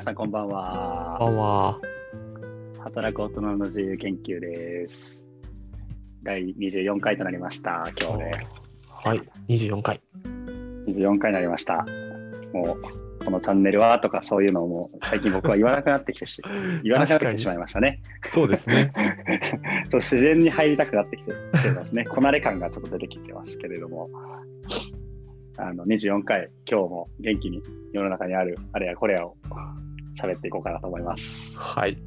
皆さんこんばんは。こんばんは。働く大人の自由研究です。第24回となりました。今日ではい、24回。24回になりました。もう、このチャンネルはとかそういうのをもう最近僕は言わなくなってきてし、言わなくなってきてしまいましたね。そうですね。ちょ自然に入りたくなってきてきてますね。こなれ感がちょっと出てきてますけれども。あの24回、今日も元気に世の中にあるあれやこれやを喋っていこうかなと思います。はい。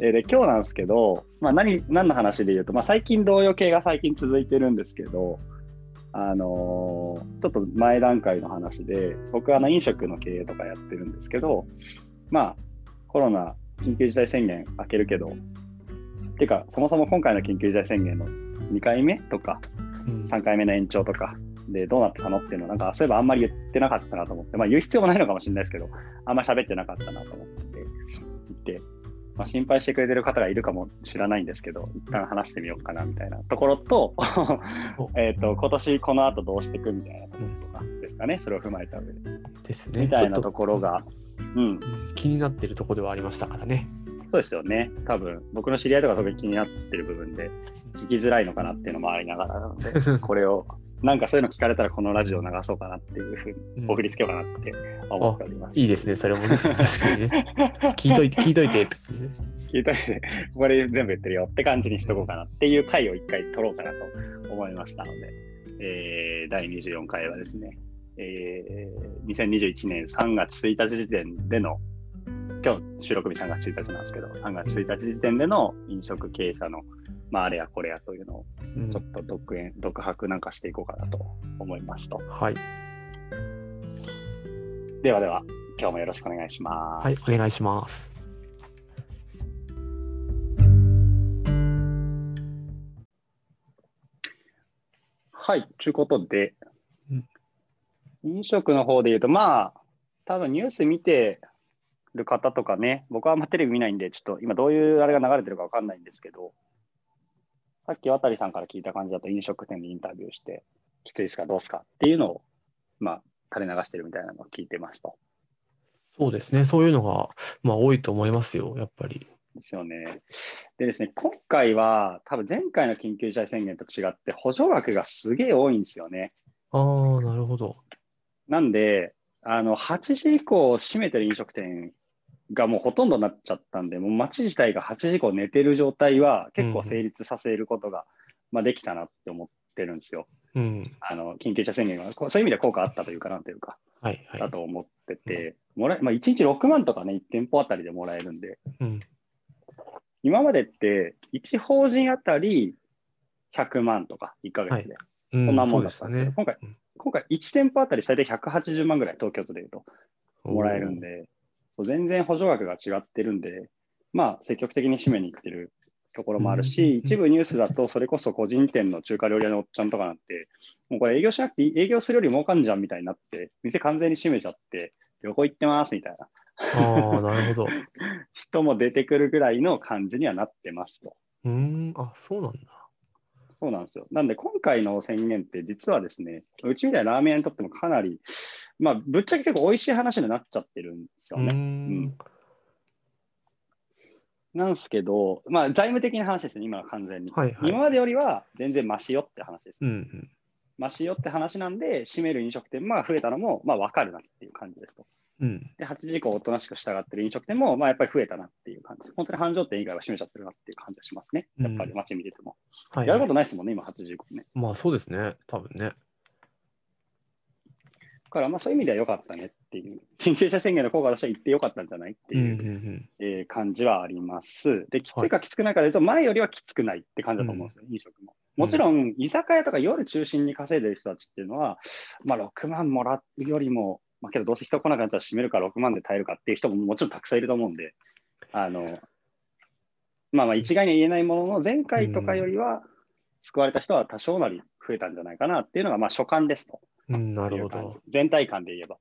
えーで今日なんですけど、まあ、何何の話で言うと、まあ、最近同様系が最近続いてるんですけど、あのーちょっと前段階の話で僕はあの飲食の経営とかやってるんですけどまあコロナ緊急事態宣言明けるけどてかそもそも今回の緊急事態宣言の2回目とかうん3回目の延長とかでどうなってたのっていうのなんかそういえばあんまり言ってなかったなと思って、まあ言う必要もないのかもしれないですけど、あんま喋ってなかったなと思って言って、まあ、心配してくれてる方がいるかもしれないんですけど、一旦話してみようかなみたいなところと、えっと、今年この後どうしていくみたいなところとかですかね、それを踏まえた上で。ですね。みたいなところが、うん、うん気になってるところではありましたからね。そうですよね。多分、僕の知り合いとか特に気になってる部分で、聞きづらいのかなっていうのもありながらなので、これを、なんかそういうの聞かれたらこのラジオを流そうかなっていうふうに、うん送りつけようかなって思っております。いいですね、それもね。確かにね。聞いといて、聞いといて。聞いといて、ここで全部言ってるよって感じにしとこうかなっていう回を一回取ろうかなと思いましたので、えー第24回はですね、えー2021年3月1日時点での、今日収録日3月1日なんですけど、3月1日時点での飲食経営者の、まあ、あれやこれやというのをうんちょっと独演、独白なんかしていこうかなと思いますと。はい。ではでは、今日もよろしくお願いします。はい、お願いします。はい、ということで、うん飲食の方で言うと、まあ、多分ニュース見てる方とかね、僕はあんまテレビ見ないんで、ちょっと今どういうあれが流れてるかわかんないんですけど、さっき渡さんから聞いた感じだと飲食店でインタビューして、きついですか、どうですかっていうのを、まあ、垂れ流してるみたいなのを聞いてますと。そうですね。そういうのが、まあ、多いと思いますよ、やっぱり。ですよね。でですね、今回は多分前回の緊急事態宣言と違って補助額がすげえ多いんですよね。ああ、なるほど。なんで、あの8時以降閉めてる飲食店がもうほとんどになっちゃったんで、もう街自体が8時以降寝てる状態は結構成立させることが、まあ、できたなって思ってるんですよ。うん。あの緊急事態宣言が、そういう意味では効果あったというかなんというか、はい、はいだ。と思ってて、もらえまあ、1日6万とかね、1店舗あたりでもらえるんで、うん。今までって1法人あたり100万とか1ヶ月で、うんこんなもんだったんですけど、ね。今回うん、今回1店舗あたり最大180万ぐらい、東京都でいうと。もらえるんで、全然補助額が違ってるんで、まあ、積極的に締めに行ってるところもあるうんし、一部ニュースだと、それこそ個人店の中華料理屋のおっちゃんとかなんて、もうこれ営業しなくていい、営業するより儲かんじゃんみたいになって、店完全に閉めちゃって、旅行行ってますみたいなああ、なるほど。人も出てくるぐらいの感じにはなってますと。うーん、あ、そうなんだ。そうなんですよ。なんで、今回の宣言って、実はですね、うちみたいなラーメン屋にとってもかなり、まあ、ぶっちゃけ結構美味しい話になっちゃってるんですよね。ん。なんですけど、まあ、財務的な話ですね、今は完全に。はいはい今までよりは全然マシよって話です。うんうん。マシよって話なんで、閉める飲食店が増えたのも、まあ、分かるなっていう感じですと。うん。で、8時以降おとなしく従ってる飲食店も、まあ、やっぱり増えたなっていう感じ。本当に繁盛店以外は閉めちゃってるなっていう感じがしますね。やっぱり街見てても。はい、やるこはい。とないですもんね、今8時以降ね。まあ、そうですね。多分ね。だから、まあ、そういう意味では良かったねっていう。緊急事態宣言の効果としては言って良かったんじゃないってうんいう。えー感じはあります。で、きついかきつくないかでいうと、前よりはきつくないって感じだと思うんですよ、飲食も。もちろん、居酒屋とか夜中心に稼いでる人たちっていうのは、まあ、6万もらうよりも、まあ、けどどうせ人来なくなったら閉めるから6万で耐えるかっていう人ももちろんたくさんいると思うんで、あの、まあまあ一概には言えないものの、前回とかよりは救われた人は多少なり増えたんじゃないかなっていうのが、まあ所感ですと。うん、なるほど。全体感で言えば。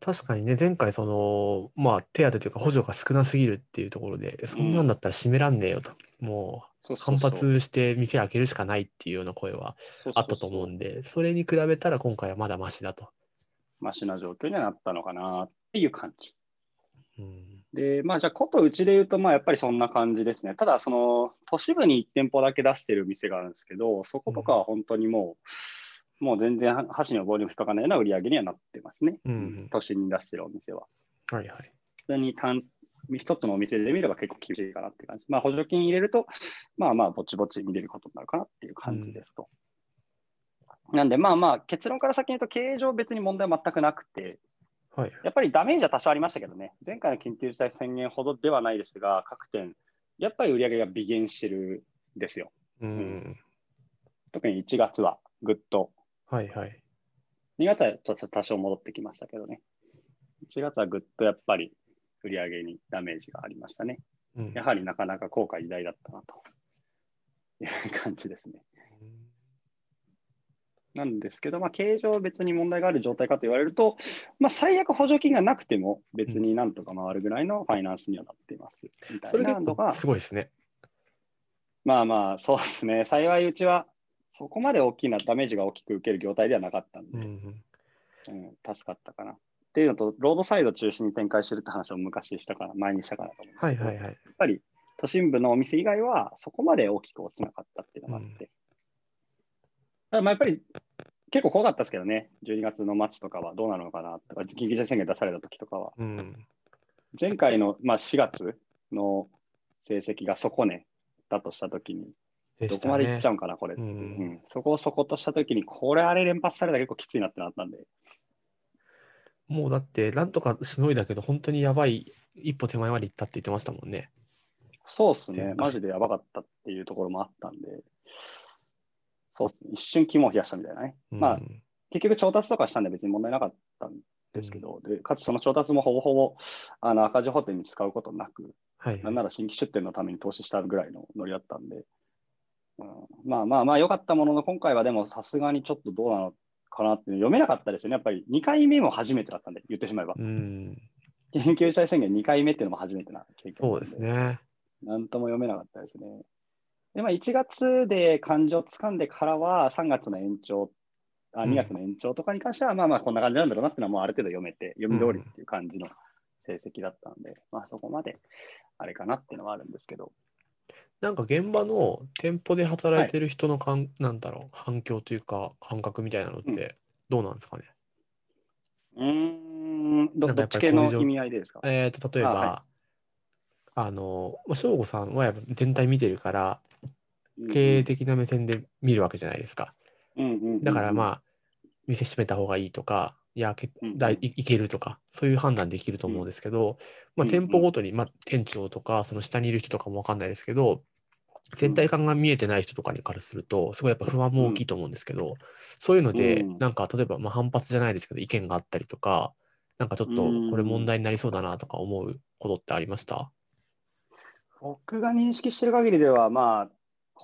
確かにね、前回、その、まあ、手当というか補助が少なすぎるっていうところで、そんなんだったら閉めらんねえよと、もう反そうそうそう発して店開けるしかないっていうような声はあったと思うんで、それに比べたら今回はまだマシだと。マシな状況にはなったのかなっっていう感じ。うん。で、まあ、じゃあ、ことうちで言うと、まあ、やっぱりそんな感じですね。ただ、その、都市部に1店舗だけ出してる店があるんですけど、そことかは本当にもう、もう全然箸の棒にも引っかかんないような売り上げにはなってますね。うん都心に出してるお店は。はいはい。普通に単一つのお店で見れば結構厳しいかなって感じ。まあ、補助金入れると、まあまあ、ぼちぼち見れることになるかなっていう感じですと。なんで、まあまあ、結論から先に言うと、経営上別に問題は全くなくて、はい。やっぱりダメージは多少ありましたけどね、前回の緊急事態宣言ほどではないですが、各店、やっぱり売り上げが微減してるんですよ。うん。特に1月はぐっと、はいはい。2月はちょっと多少戻ってきましたけどね、1月はぐっとやっぱり売り上げにダメージがありましたね。うんやはりなかなか後悔偉大だったなという感じですね。なんですけど、まあ、経営上別に問題がある状態かと言われると、まあ、最悪補助金がなくても別になんとか回るぐらいのファイナンスにはなっています。みたそれいなのがすごいですね。まあまあ、そうですね。幸いうちは、そこまで大きなダメージが大きく受ける業態ではなかったんで、うん。うん助かったかな。っていうのと、ロードサイド中心に展開してるって話を昔したから、前にしたかなと思うんですけど、はいはいはい。やっぱり都心部のお店以外はそこまで大きく落ちなかったっていうのがあって。ただまあやっぱり結構怖かったですけどね、12月の末とかはどうなるのかなとか、緊急事態宣言出された時とかは。うん。前回の、まあ、4月の成績が底値だとした時に、でしたどこまでいっちゃね。うんかな、これ。う、うん。うん。そこをそことした時に、これあれ連発されたら結構きついなってなったんで、もうだって、なんとかしのいだけど、本当にやばい、一歩手前まで行ったって言ってましたもんね。そうっすね、マジでやばかったっていうところもあったんで、そうっす。ね、一瞬肝を冷やしたみたいなね。まあう、ん結局調達とかしたんで別に問題なかったんですけど、でかつその調達もほぼほぼあの赤字補填に使うことなく、はい。なんなら新規出店のために投資したぐらいのノリだったんで、うん、まあまあまあ良かったものの、今回はでもさすがにちょっとどうなのかなって読めなかったですよね。やっぱり2回目も初めてだったんで、言ってしまえば。うん。緊急事態宣言2回目っていうのも初めてな経験そうです。ね。なんとも読めなかったですね。で、まあ1月で感情をつかんでからは3月の延長、あうん2月の延長とかに関しては、まあまあこんな感じなんだろうなっていうのはもうある程度読めて、読み通りっていう感じの成績だったんで、まあそこまであれかなっていうのはあるんですけど。なんか現場の店舗で働いてる人のかん、なんだろう、反響というか、感覚みたいなのってどうなんですかね？うーん、どなんかやっどっち系ぱりこういう状の意味合いでですか？えーと、例えば、あはあの、まあ、省吾さんはやっぱ全体見てるから、うん経営的な目線で見るわけじゃないですか。だからまあ、店閉めた方がいいとか、いや、けうんだいいいけるとか、そういう判断できると思うんですけど、まあ、うん店舗ごとに、まあ、店長とか、その下にいる人とかもわかんないですけど、全体感が見えてない人とかにからすると、すごいやっぱ不安も大きいと思うんですけど、そういうので、うん。なんか例えばまあ反発じゃないですけど、意見があったりとか、なんかちょっとこれ問題になりそうだなとか思うことってありました？僕が認識してる限りでは、まあ、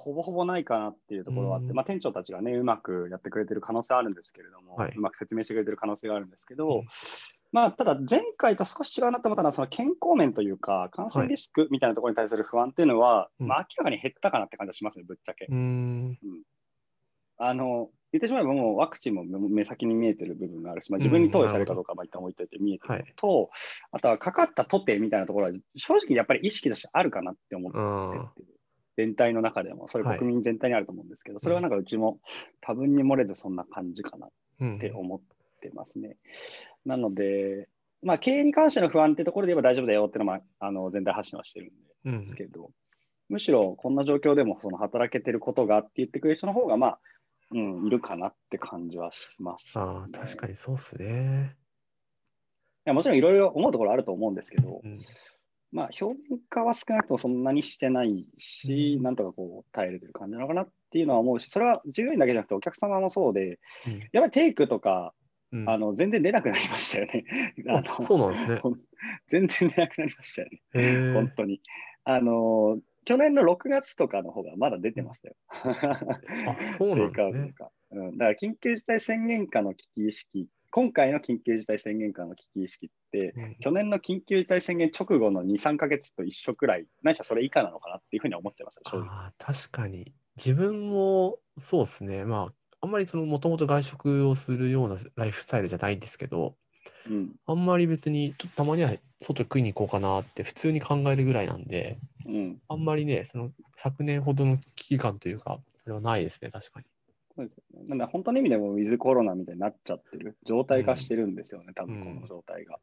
ほぼほぼないかなっていうところはあって、うん。まあ、店長たちがね、うまくやってくれてる可能性はあるんですけれども、はい。うまく説明してくれてる可能性があるんですけど、うん。まあ、ただ前回と少し違うなと思ったのは、その健康面というか、感染リスクみたいなところに対する不安っていうのは、うん。まあ、明らかに減ったかなって感じがしますね、ぶっちゃけ。うーん。あの言ってしまえば、もうワクチンも目先に見えてる部分があるし、まあ、自分に投与されるかどうかは一旦置いといて見えてるのと、あとはかかったとてみたいなところは、正直やっぱり意識としてあるかなって思ってあて、全体の中でも、それはい。国民全体にあると思うんですけど、それはなんかうちも多分に漏れずそんな感じかなっうんて思ってますね。なので、まあ、経営に関しての不安ってところで言えば大丈夫だよっていうのは、あの全体発信はしてるんですけど、むしろこんな状況でもその働けてることがって言ってくれる人の方が、まあ、うん、いるかなって感じはします、ああ、確かにそうっすね。いやもちろんいろいろ思うところあると思うんですけど、うんまあ、表面化は少なくともそんなにしてないし、うんなんとかこう耐えれてる感じなのかなっていうのは思うし、それは従業員だけじゃなくてお客様もそうで、やっぱりテイクとか、うんあの全然出なくなりましたよね。ああのそうなんですね。全然出なくなりましたよね、本当に。あの去年の6月とかの方がまだ出てましたよ。あ、そうなんですね。うん、だから緊急事態宣言下の危機意識、今回の緊急事態宣言下の危機意識って、うん去年の緊急事態宣言直後の2、3ヶ月と一緒くらい、ないしはそれ以下なのかなっていうふうには思ってました、正直。ああ、確かに。自分もそうですね。まあ、あんまりそのもともと外食をするようなライフスタイルじゃないんですけど、うん。あんまり別に、ちょっとたまには外食いに行こうかなって普通に考えるぐらいなんで、うん。あんまりね、その昨年ほどの危機感というか、それはないですね、確かに。そうですよね。なんで、本当の意味でもウィズコロナみたいになっちゃってる、状態化してるんですよね、多分この状態が。っ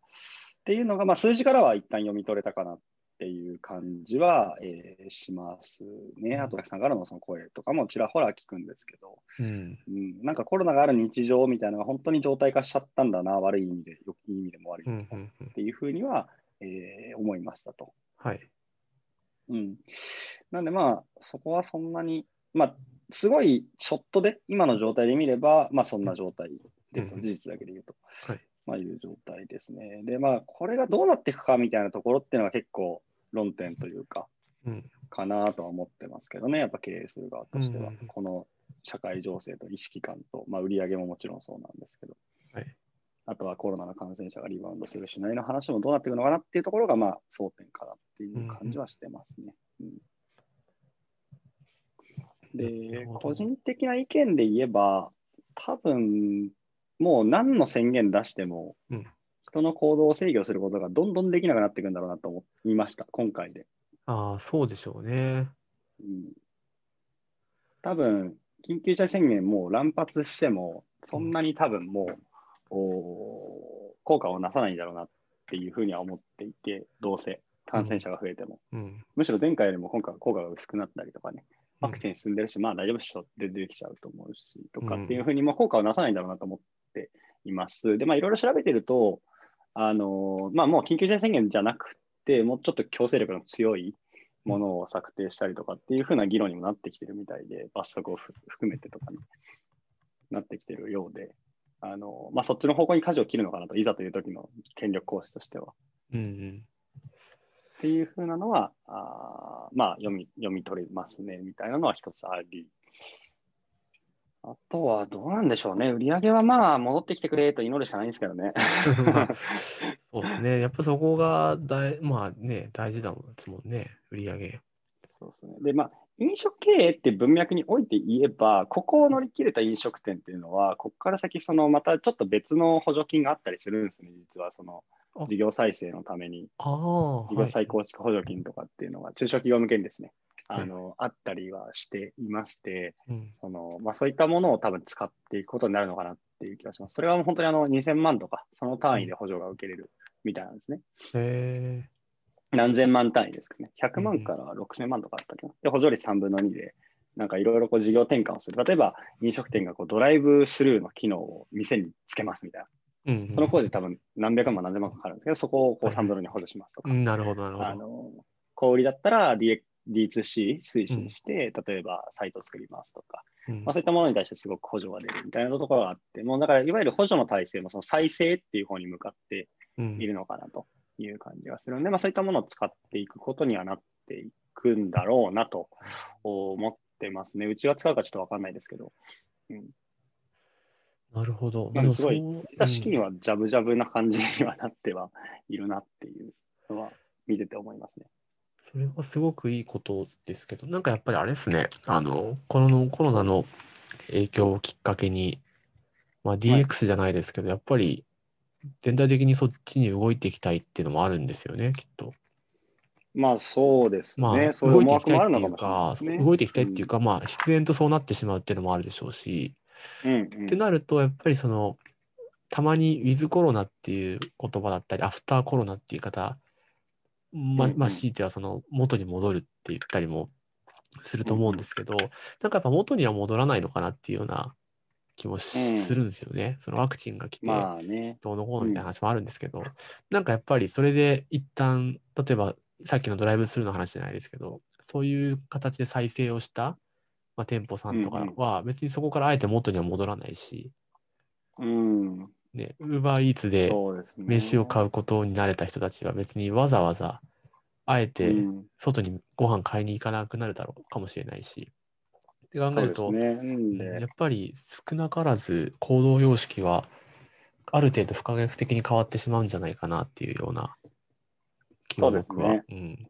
ていうのが、まあ、数字からは一旦読み取れたかなっていう感じは、えーしますね。あと、お客さんからのその声とかもちらほら聞くんですけど、うん。うん、なんかコロナがある日常みたいなのが本当に状態化しちゃったんだな、悪い意味で、よいい意味でも悪い意うん味でも、うんうんっていうふうには、えー思いましたと。はい。うん。なんでまあ、そこはそんなに、まあ、すごいショットで、今の状態で見れば、まあそんな状態です。うん事実だけで言うと。はい。まあいう状態ですね。で、まあ、これがどうなっていくかみたいなところっていうのは結構論点というか、うん。かなとは思ってますけどね、やっぱ経営する側としては、うんこの社会情勢と意識感と、まあ、売り上げももちろんそうなんですけど、はい。あとはコロナの感染者がリバウンドするしないの話もどうなっていくのかなっていうところが、まあ、争点かなっていう感じはしてますね。うんなるで、個人的な意見で言えば、多分もう何の宣言出しても、うん人の行動を制御することがどんどんできなくなっていくんだろうなと思いました、今回で。ああ、そうでしょうね。うん多分、緊急事態宣言もう乱発しても、そんなに多分もう、お効果をなさないんだろうなっていうふうには思っていて、どうせ感染者が増えても。うん。むしろ前回よりも今回は効果が薄くなったりとかね、うんワクチン進んでるし、まあ大丈夫っしょって出てきちゃうと思うし、とかうんっていうふうに、まあ効果をなさないんだろうなと思っています。で、まあいろいろ調べてると、あのーまあもう緊急事態宣言じゃなくて、もうちょっと強制力の強いものを策定したりとかっていうふうな議論にもなってきてるみたいで、罰則をふ含めてとかになってきてるようで、あのーまあそっちの方向に舵を切るのかなと、いざという時の権力行使としては。うんうん。っていうふうなのは、あーまあ読み、読み取れますね、みたいなのは一つあり。あとはどうなんでしょうね。売り上げはまあ戻ってきてくれと祈るしかないんですけどね。そうですね。やっぱそこが大、まあね、大事だもんですもんね、売り上げ。そうですね。で、まあ、飲食経営って文脈において言えば、ここを乗り切れた飲食店っていうのは、ここから先、そのまたちょっと別の補助金があったりするんですね、実はそのあ事業再生のために。事業再構築補助金とかっていうのが、中小企業向けにですね、あの、あったりはしていまして、うん。そのまあ、そういったものを多分使っていくことになるのかなっていう気がします。それはもう本当にあの2000万とか、その単位で補助が受けれるみたいなんですね。へえ。何千万単位ですかね。100うん万から6000万とかあったっけな。で、補助率3分の2で、なんかいろいろこう事業転換をする。例えば、飲食店がこうドライブスルーの機能を店につけますみたいな。うんうんその工事多分何百万何千万かかるんですけど、そこをこう3分の2補助しますとか。うんなるほど、なるほど。あの、小売りだったら D- D2C 推進して、例えばサイトを作りますとか、うんまあ、そういったものに対してすごく補助が出るみたいなところがあって、もうだからいわゆる補助の体制もその再生っていう方に向かってうんいるのかなという感じがするので、まあ、そういったものを使っていくことにはなっていくんだろうなと思ってますね。うちは使うかちょっとわかんないですけど、なるほど。なんかすごいそう実はジャブジャブな感じにはなってはいるなっていうのは見てて思いますね。それはすごくいいことですけど、なんかやっぱりあれですね、あの、コロナコロナの影響をきっかけに、まあ、DX じゃないですけど、やっぱり全体的にそっちに動いていきたいっていうのもあるんですよね、きっと。まあそうですまあ、ね。そういう動いていきたいっていうのかね。動いていきたいっていうか、まあ、必然とそうなってしまうっていうのもあるでしょうし、うんうんってなると、やっぱりその、たまにウィズコロナっていう言葉だったり、アフターコロナっていう言い方、まあ、うんうんまあ、強いてはその元に戻るって言ったりもすると思うんですけど、なんかやっぱ元には戻らないのかなっていうような気もするんですよね。そのワクチンが来て、まあね。どうのこうのみたいな話もあるんですけど、なんかやっぱりそれで一旦、例えばさっきのドライブスルーの話じゃないですけど、そういう形で再生をした、まあ、店舗さんとかは別にそこからあえて元には戻らないし、うん。ね、ウーバーイーツで。飯を買うことに慣れた人たちは別にわざわざあえてうん外にご飯買いに行かなくなるだろうかもしれないし。って考えると、ね。うんやっぱり少なからず行動様式はある程度不可逆的に変わってしまうんじゃないかなっていうような気が僕は、ねうん、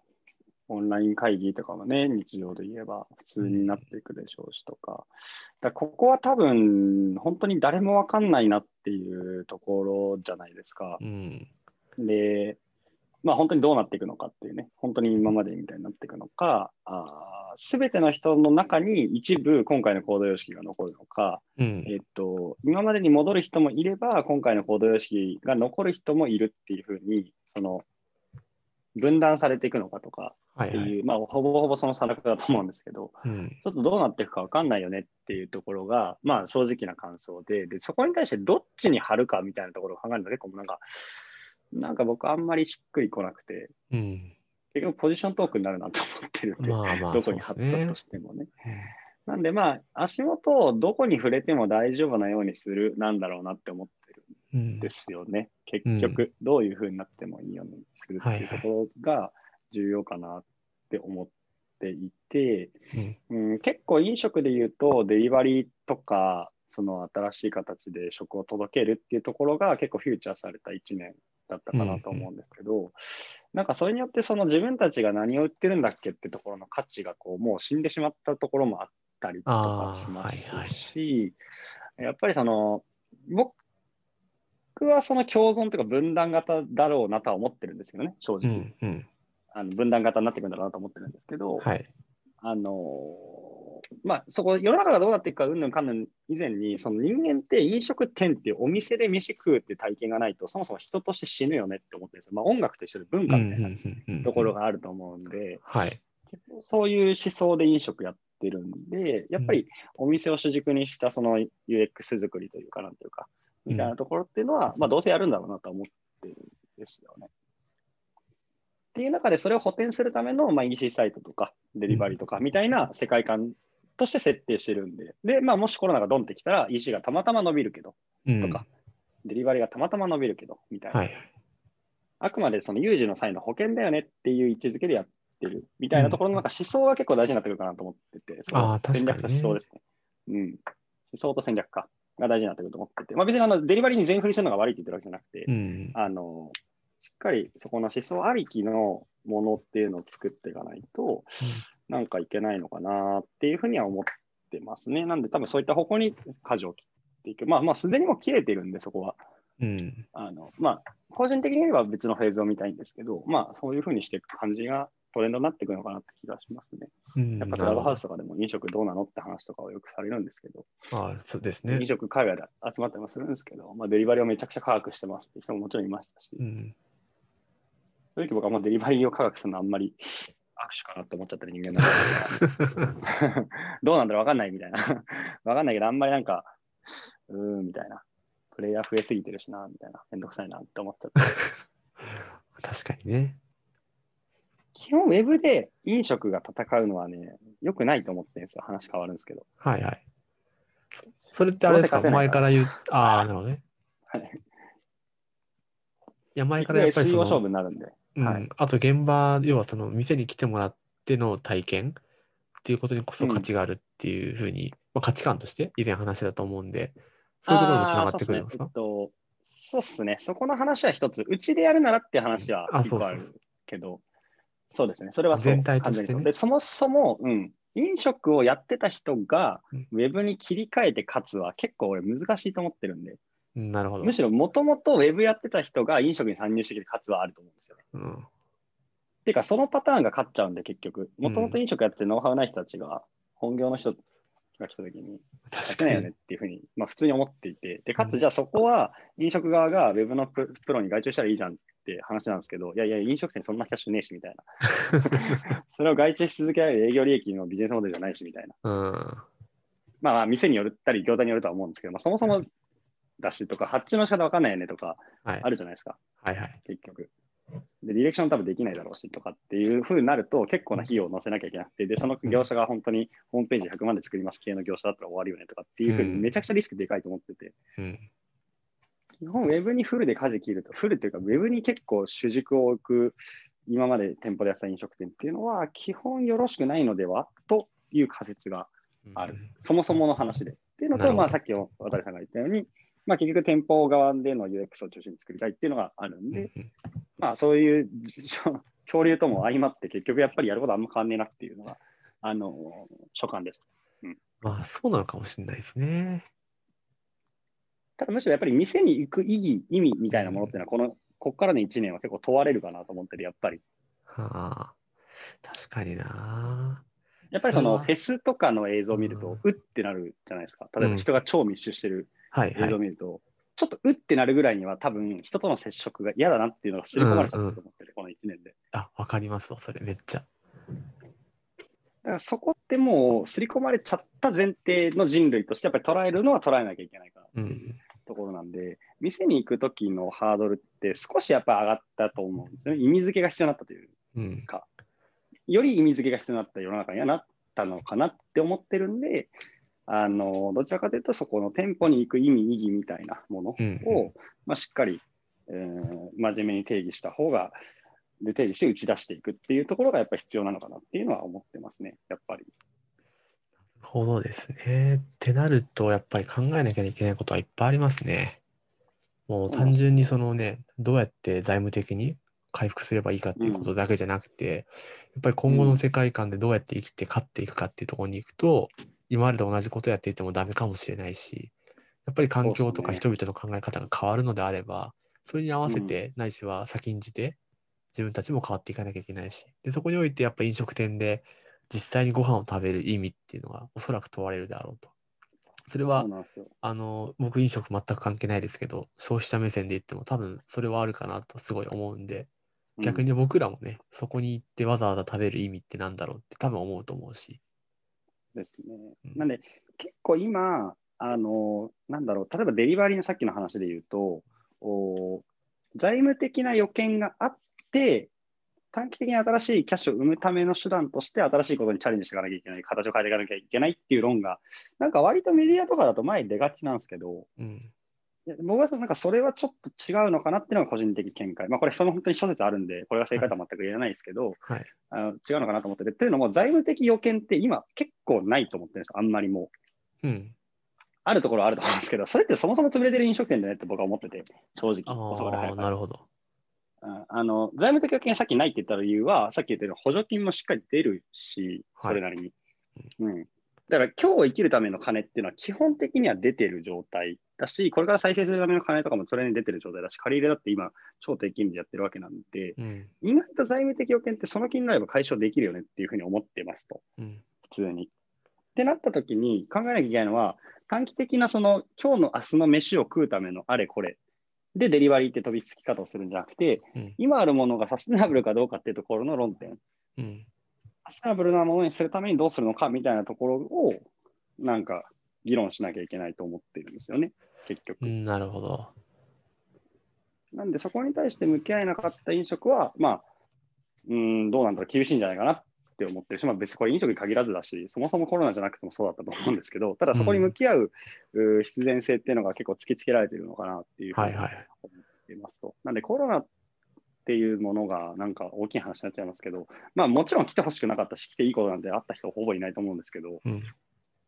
オンライン会議とかもね、日常で言えば普通になっていくでしょうしとか、だここは多分、本当に誰もわかんないなっていうところじゃないですか。うん。で、まあ本当にどうなっていくのかっていうね、本当に今までみたいになっていくのか、すべての人の中に一部今回の行動様式が残るのか、うん。えっと、今までに戻る人もいれば、今回の行動様式が残る人もいるっていうふうに、その、分断されていくのかとかはいはい。っていう、まあ、ほぼほぼその差額だと思うんですけど、うん。ちょっとどうなっていくか分かんないよねっていうところが、まあ正直な感想で、で、そこに対してどっちに貼るかみたいなところを考えるの結構なんか、なんか僕あんまりしっくりこなくて、うん。結局ポジショントークになるなと思ってるんで、まあまあ、どこに貼ったと。してもね。なんでまあ、足元をどこに触れても大丈夫なようにするなんだろうなって思ってるうんんですよね。結局、どういう風になってもいいようにするっていうところが重要かなって思っていて、うんうん、結構飲食で言うと、デリバリーとか、その新しい形で食を届けるっていうところが結構フューチャーされた1年だったかなと思うんですけど、なんかそれによってその自分たちが何を売ってるんだっけってところの価値がこうもう死んでしまったところもあったりとかしますあーはいはいし、やっぱりその僕はその共存というか分断型だろうなとは思ってるんですけどね、正う直。ん。うん。あの分断型になっていくんだろうなと思ってるんですけど、はい。あのーまあ、そこ、世の中がどうなっていくか、うんぬんかんぬん以前に、その人間って飲食店っていうお店で飯食うっていう体験がないと、そもそも人として死ぬよねって思ってるんですよ。まあ、音楽と一緒で文化みたいなところが。があると思うんで、はい。そういう思想で飲食やってるんで、やっぱりお店を主軸にしたその UX 作りというか、なんていうか、みたいなところっていうのは、まあ、どうせやるんだろうなと思ってるんですよね。っていう中で、それを補填するための、まあ、EC サイトとか、デリバリーとかみたいな世界観として設定してるんで、で、まあ、もしコロナがドンってきたら、EC がたまたま伸びるけど、うんとか、デリバリーがたまたま伸びるけど、みたいな。はい。あくまでその有事の際の保険だよねっていう位置づけでやってるみたいなところのなんか思想が結構大事になってくるかなと思ってて、そ戦略と思想ですね。うん。思想と戦略かが大事になってくると思ってて、まあ別にあのデリバリーに全振りするのが悪いって言ってるわけじゃなくて、うん。あの、しっかりそこの思想ありきのものっていうのを作っていかないと、なんかいけないのかなっていうふうには思ってますね。なんで多分そういった方向に舵を切っていく。まあまあすでにもう切れてるんで、そこは。うん。あの、まあ、個人的には別のフェーズを見たいんですけど、まあ、そういうふうにしていく感じがトレンドになっていくのかなって気がしますね。うんやっぱクラブハウスとかでも飲食どうなのって話とかをよくされるんですけど、あそうですね飲。食海外で集まったりもするんですけど、まあ、デリバリーをめちゃくちゃ科学してますって人ももちろんいましたし、うん。正直僕はもうデリバリーを科学するのあんまり握手かなって思っちゃってる人間なんで、どうなんだろうわかんないみたいな。わかんないけど、あんまりなんか、うーんみたいな。プレイヤー増えすぎてるしな、みたいな。めんどくさいなって思っちゃって。確かにね。基本、ウェブで飲食が戦うのはね、良くないと思ってるんですよ。話変わるんですけど。はいはい。そそれってあれですか？前から言う、ああ、なるほどね。はい。いや、前からやっぱりそ勝負の、になるんで。うん。はい。あと現場、要はその店に来てもらっての体験っていうことにこそ価値があるっていうふうに、まあ、価値観として以前話してたと思うんで、そういうところにもつながってくるんですか？あーそうっすね。えっとそうっすね。そこの話は一つ。うちでやるならっていう話はあ一個あるそうそうけど、そうですね。それはそう全体としてね。完全にそう。で、そもそも、うん、飲食をやってた人がうん。ウェブに切り替えて勝つは結構俺難しいと思ってるんで、うんなるほど。むしろもともとウェブやってた人が飲食に参入してきて勝つはあると思うんですよね。うん、っていうか、そのパターンが勝っちゃうんで、結局。もともと飲食やっててノウハウない人たちが、本業の人が来た時に、確かてないよねに。っていうふうに、まあ普通に思っていて、で、かつうんじゃあそこは飲食側がウェブのププロに外注したらいいじゃんって話なんですけど、いやいや、飲食店そんなキャッシュねえしみたいな。それを外注し続けられる営業利益のビジネスモデルじゃないしみたいな。うん。まあまあ、店によったり、餃子によるとは思うんですけど、まあそもそもだしとか、発注の仕方わかんないよねとか、はい。あるじゃないですか。はいはい。結局。で、ディレクション多分できないだろうしとかっていう風になると、結構な費用を乗せなきゃいけなくて、で、その業者が本当にホームページ100万で作ります系の業者だったら終わるよねとかっていう風にうんめちゃくちゃリスクでかいと思ってて、うん。基本ウェブにフルで舵切ると、フルっていうか、ウェブに結構主軸を置く、今まで店舗でやってた飲食店っていうのは、基本よろしくないのではという仮説があるそもそもの話で。っていうのと、まあ、さっき渡さんが言ったように、まあ、結局店舗側での UX を中心に作りたいっていうのがあるんで、うんうんまあ、そういう潮流 とも相まって、結局やっぱりやることあんま変わんねえなっていうのが、あの、所感です。まあ、そうなのかもしれないですね。ただむしろやっぱり店に行く意義、意味みたいなものっていうのは、この、こっからの1年は結構問われるかなと思ってる、やっぱり。はあ、確かにな。やっぱりそのフェスとかの映像を見ると、うってなるじゃないですか。例えば人が超密集してるはいはい映像を。見ると、ちょっとうってなるぐらいには多分人との接触が嫌だなっていうのが刷り込まれちゃったと思ってて、この1年で。あ、わかりますわ、それめっちゃ。だからそこってもう刷り込まれちゃった前提の人類としてやっぱり捉えるのは捉えなきゃいけないかなっていううん。ところなんで、店に行く時のハードルって少しやっぱ上がったと思うんですよね。意味付けが必要になったといううん。か、より意味付けが必要になった世の中にはなったのかなって思ってるんで、あのどちらかというと、そこの店舗に行く意味、意義みたいなものを、うんまあ、しっかり、えー真面目に定義した方が、で定義して打ち出していくっていうところがやっぱり必要なのかなっていうのは思ってますね、やっぱり。なるほどですね。ってなると、やっぱり考えなきゃいけないことはいっぱいありますね。もう単純にそのね、どうやって財務的に回復すればいいかっていうことだけじゃなくて、やっぱり今後の世界観でどうやって生きて勝っていくかっていうところに行くと、今までと同じことやっていてもダメかもしれないし、やっぱり環境とか人々の考え方が変わるのであれば、それに合わせて、ないしは先んじて、自分たちも変わっていかなきゃいけないし、で、そこにおいてやっぱ飲食店で実際にご飯を食べる意味っていうのがおそらく問われるであろうと。それは。あの、僕飲食全く関係ないですけど、消費者目線で言っても多分それはあるかなとすごい思うんで、逆うんに僕らもね、そこに行ってわざわざ食べる意味ってなんだろうって多分思うと思うし。ですねうん。なんで、結構今、あの、なんだろう、例えばデリバリーのさっきの話で言うと、お財務的な予見があって、短期的に新しいキャッシュを生むための手段として、新しいことにチャレンジしていかなきゃいけない、形を変えていかなきゃいけないっていう論が、なんか割とメディアとかだと前に出がちなんですけど、うん。いや僕はなんかそれはちょっと違うのかなっていうのが個人的見解。まあこれ人の本当に諸説あるんで、これが正解とは全く言えないですけど、はい。あの違うのかなと思ってて、というのも財務的予見って今結構ないと思ってるんですよ、あんまりもう。うん。あるところはあると思うんですけど、それってそもそも潰れてる飲食店だねって僕は思ってて、正直、ああ、遅かれ早かれなるほど。うんあの財務的予見さっきないって言った理由は、さっき言ったように補助金もしっかり出るし、はいそれなりに。うん、だから今日生きるための金っていうのは基本的には出てる状態だし、これから再生するための金とかもそれに出てる状態だし、借り入れだって今、超低金利でやってるわけなんで、うん。意外と財務的予見ってその気になれば解消できるよねっていうふうに思ってますと。うん。普通に。ってなった時に考えなきゃいけないのは、短期的なその今日の明日の飯を食うためのあれこれでデリバリーって飛びつき方をするんじゃなくて、うん。今あるものがサステナブルかどうかっていうところの論点、うん。サステナブルなものにするためにどうするのかみたいなところをなんか議論しなきゃいけないと思ってるんですよね、結局。うんなるほど。なんでそこに対して向き合えなかった飲食は、まあ、うーん、どうなんだろう、厳しいんじゃないかなって思ってるし、まあ、別にこれ飲食に限らずだし、そもそもコロナじゃなくてもそうだったと思うんですけど、ただそこに向き合う,、うー必然性っていうのが結構突きつけられてるのかなっていうふうにはいはい。思っていますと。なんでコロナっていうものがなんか大きい話になっちゃいますけど、まあもちろん来てほしくなかったし、来ていいことなんてあった人ほぼいないと思うんですけど、うん。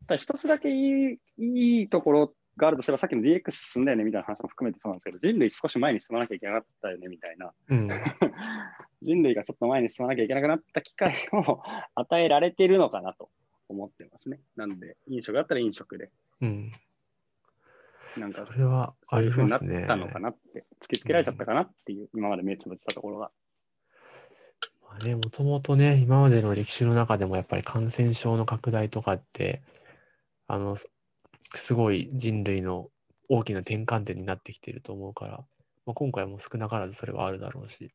ただ一つだけいいいいところがあるとしたら、さっきの DX 進んだよねみたいな話も含めてそうなんですけど、人類少し前に進まなきゃいけなかったよねみたいな、うん。人類がちょっと前に進まなきゃいけなくなった機会を与えられてるのかなと思ってますね。なんで、飲食だったら飲食で、うん。なんかそれはありいうふうになっ。たのかなって、突きつけられちゃったかなっていう、今まで目つぶってたところが。まあね、もともとね、今までの歴史の中でもやっぱり感染症の拡大とかって、あの、すすごい人類の大きな転換点になってきていると思うから、まあ、今回も少なからずそれはあるだろうし。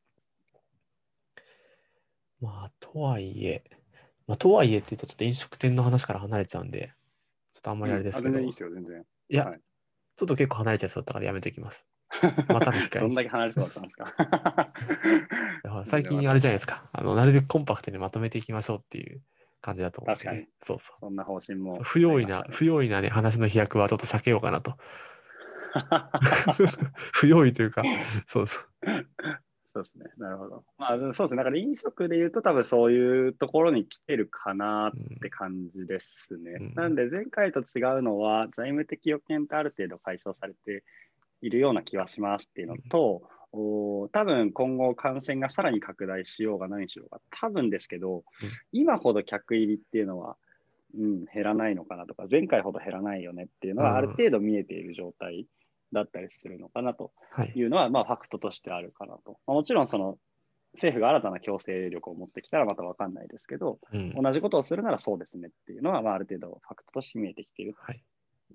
まあ、とはいえ、まあ、とはいえって言うとちょっと飲食店の話から離れちゃうんで、ちょっとあんまりあれですけど、うんいいですよ、全然。いや、はいちょっと結構離れちゃいそうだったからやめておきます。またの機会にどんだけ離れそうだったんですか。最近あれじゃないですか。あの、なるべくコンパクトにまとめていきましょうっていう感じだと思って、ね。確かに。そうそう。そんな方針もそう。不用意な、不用意なね、話の飛躍はちょっと避けようかなと。不用意というか、そうそう。そうですね。なるほど。まあ、そうですね。だから飲食で言うと、多分そういうところに来てるかなって感じですね。うんなんで、前回と違うのは、財務的予見ってある程度解消されているような気はしますっていうのと、お多分今後感染がさらに拡大しようが何しようが、多分ですけど、今ほど客入りっていうのは、うん、減らないのかなとか、前回ほど減らないよねっていうのは、ある程度見えている状態だったりするのかなとい。うのは、まあ、ファクトとしてあるかなと。まあ、もちろん、その政府が新たな強制力を持ってきたらまた分かんないですけど、うん、同じことをするならそうですねっていうのは、まあ、ある程度ファクトとして見えてきている。はい、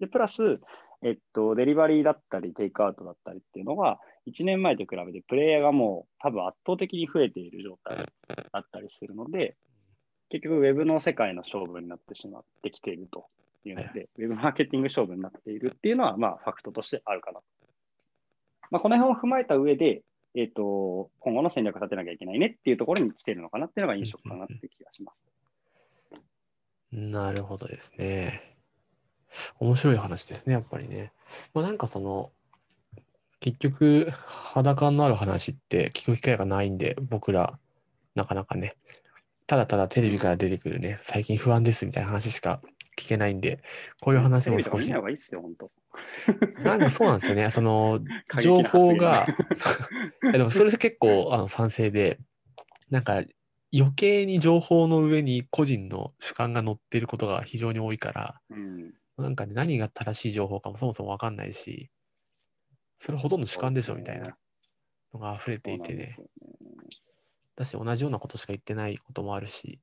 でプラス、えっと、デリバリーだったり、テイクアウトだったりっていうのが、1年前と比べてプレイヤーがもう多分圧倒的に増えている状態だったりするので、結局、ウェブの世界の勝負になってしまってきているというので、はい、ウェブマーケティング勝負になっているっていうのは、まあ、ファクトとしてあるかな。まあ、この辺を踏まえた上で、えっ、ー、と、今後の戦略を立てなきゃいけないねっていうところに来てるのかなっていうのが印象かなって気がします。なるほどですね。面白い話ですね、やっぱりね。まあ、なんかその、結局、裸のある話って聞く機会がないんで、僕ら、なかなかね、ただただテレビから出てくるね、最近不安ですみたいな話しか聞けないんで、こういう話も少し。なんかそうなんですよね。その、情報が、でもそれ結構あの賛成で、なんか余計に情報の上に個人の主観が載っていることが非常に多いから、うん、なんか、ね、何が正しい情報かもそもそも分かんないし、それほとんど主観でしょみたいなのが溢れていてね。だし、同じようなことしか言ってないこともあるし。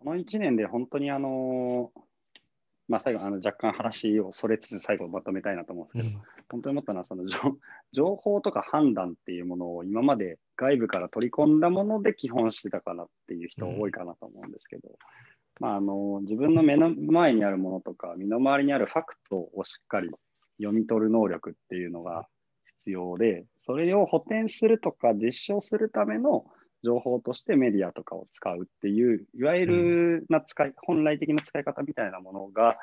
この1年で本当にあの、まあ、最後あの若干話をそれつつ最後まとめたいなと思うんですけど、うん、本当に思ったのはその情 報とか判断っていうものを今まで外部から取り込んだもので基本してたかなっていう人多いかなと思うんですけど、うん、まあ、あの自分の目の前にあるものとか身の回りにあるファクトをしっかり読み取る能力っていうのが必要で、それを補填するとか実証するための情報としてメディアとかを使うっていう、いわゆるな使い、うん、本来的な使い方みたいなものが、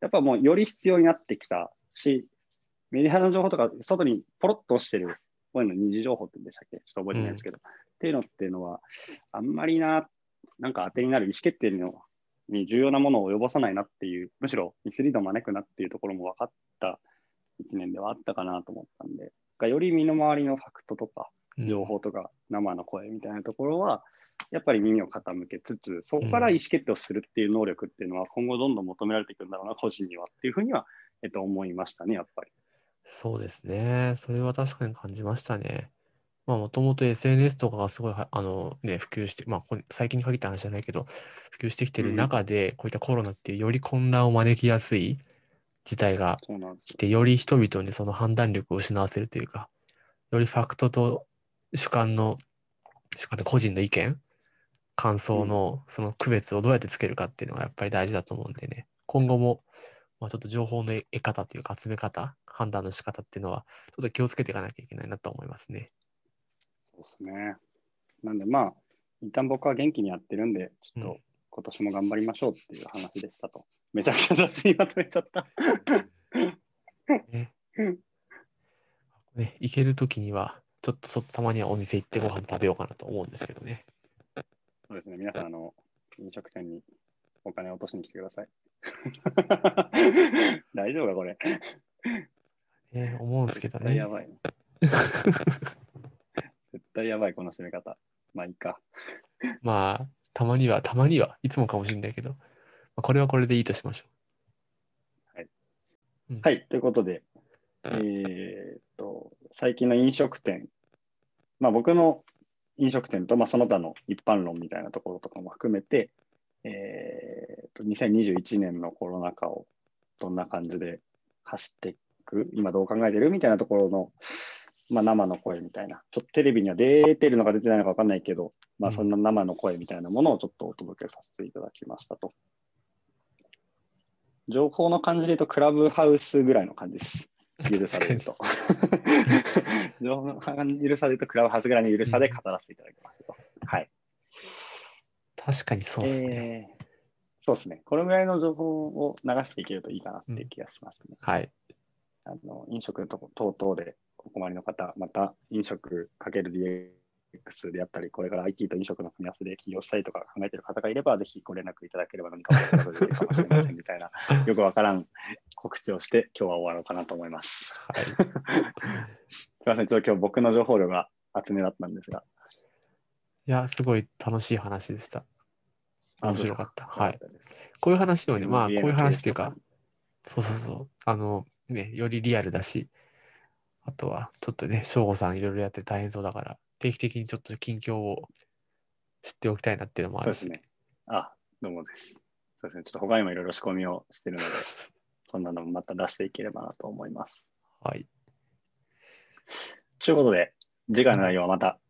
やっぱもうより必要になってきたし、メディアの情報とか、外にポロッと落ちてる、こういうの二次情報って言うんでしたっけ？ちょっと覚えてないですけど、うん、っていうのっていうのは、あんまりな、なんか当てになる意思決定のに重要なものを及ぼさないなっていう、むしろミスリードを招くなっていうところも分かった1年ではあったかなと思ったんで、より身の回りのファクトとか、情報とか生の声みたいなところは、やっぱり耳を傾けつつ、そこから意思決定をするっていう能力っていうのは、今後どんどん求められていくんだろうな、個人にはっていうふうには、えっと、思いましたね、やっぱり。そうですね。それは確かに感じましたね。まあ、もともと SNS とかがすごいあの、ね、普及して、まあ、最近に限った話じゃないけど、普及してきてる中で、こういったコロナっていうより混乱を招きやすい事態が来て、より人々にその判断力を失わせるというか、よりファクトと主観の、主観と個人の意見、感想のその区別をどうやってつけるかっていうのがやっぱり大事だと思うんでね、今後も、まあ、ちょっと情報の得方というか集め方、判断の仕方っていうのは、ちょっと気をつけていかなきゃいけないなと思いますね。そうですね。なんでまあ、一旦僕は元気にやってるんで、ちょっと今年も頑張りましょうっていう話でしたと。うん、めちゃくちゃ雑にまとめちゃった。ねね、行けるときには、ちょっとそたまにはお店行ってご飯食べようかなと思うんですけどね。そうですね、皆さん、あの、飲食店にお金を落としに来てください。大丈夫か、これ。えー、思うんですけどね。やばい、絶 対やばい、この締め方。まあいいか。まあ、たまには、たまには、いつもかもしれないけど、まあ、これはこれでいいとしましょう。はい。うん、はい、ということで、えー、っと、最近の飲食店、まあ僕の飲食店と、まあ、その他の一般論みたいなところとかも含めて、えー、っと、2021年のコロナ禍をどんな感じで走っていく、今どう考えてる？みたいなところの、まあ、生の声みたいな、ちょっとテレビには出てるのか出てないのか分かんないけど、まあ、そんな生の声みたいなものをちょっとお届けさせていただきましたと。情報の感じで言うと、クラブハウスぐらいの感じです。許されると。情報が許されると、クラブハウスぐらいの許さで語らせていただきますと。はい。確かにそうですね、えー、そうですね。このぐらいの情報を流していけるといいかなっていう気がしますね。うん、はい。あの飲食等々でお困りの方、また飲食かける DX であったり、これから IT と飲食の組み合わせで起業したりとか考えている方がいれば、ぜひご連絡いただければ何かお答えできる かもしれませんみたいな、よくわからん告知をして、今日は終わろうかなと思います。はい。すみません、ちょっと今日僕の情報量が厚めだったんですが。いや、すごい楽しい話でした。面白かった。はい。こういう話をね、まあ、こういう話っていうかの、そうそうそう。あの、ね、よりリアルだし、あとは、ちょっとね、省吾さんいろいろやって大変そうだから、定期的にちょっと近況を知っておきたいなっていうのもあるし、そうですね。あ、どうもです。そうですね。ちょっと他にもいろいろ仕込みをしてるので、そんなのもまた出していければなと思います。はい。ということで、次回の内容はまた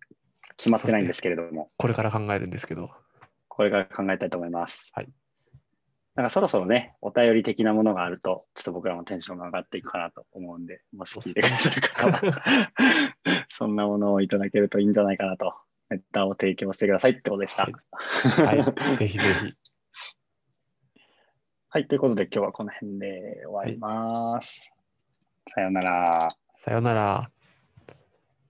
決まってないんですけれども、これから考えるんですけど、これから考えたいと思います。はい。なんかそろそろね、お便り的なものがあると、ちょっと僕らもテンションが上がっていくかなと思うんで、もし聞いてくださる方は、そんなものをいただけるといいんじゃないかなと、ネタを提供してくださいってことでした。はいはい。ぜひぜひ。はい、ということで今日はこの辺で終わります。さようなら。さよなら。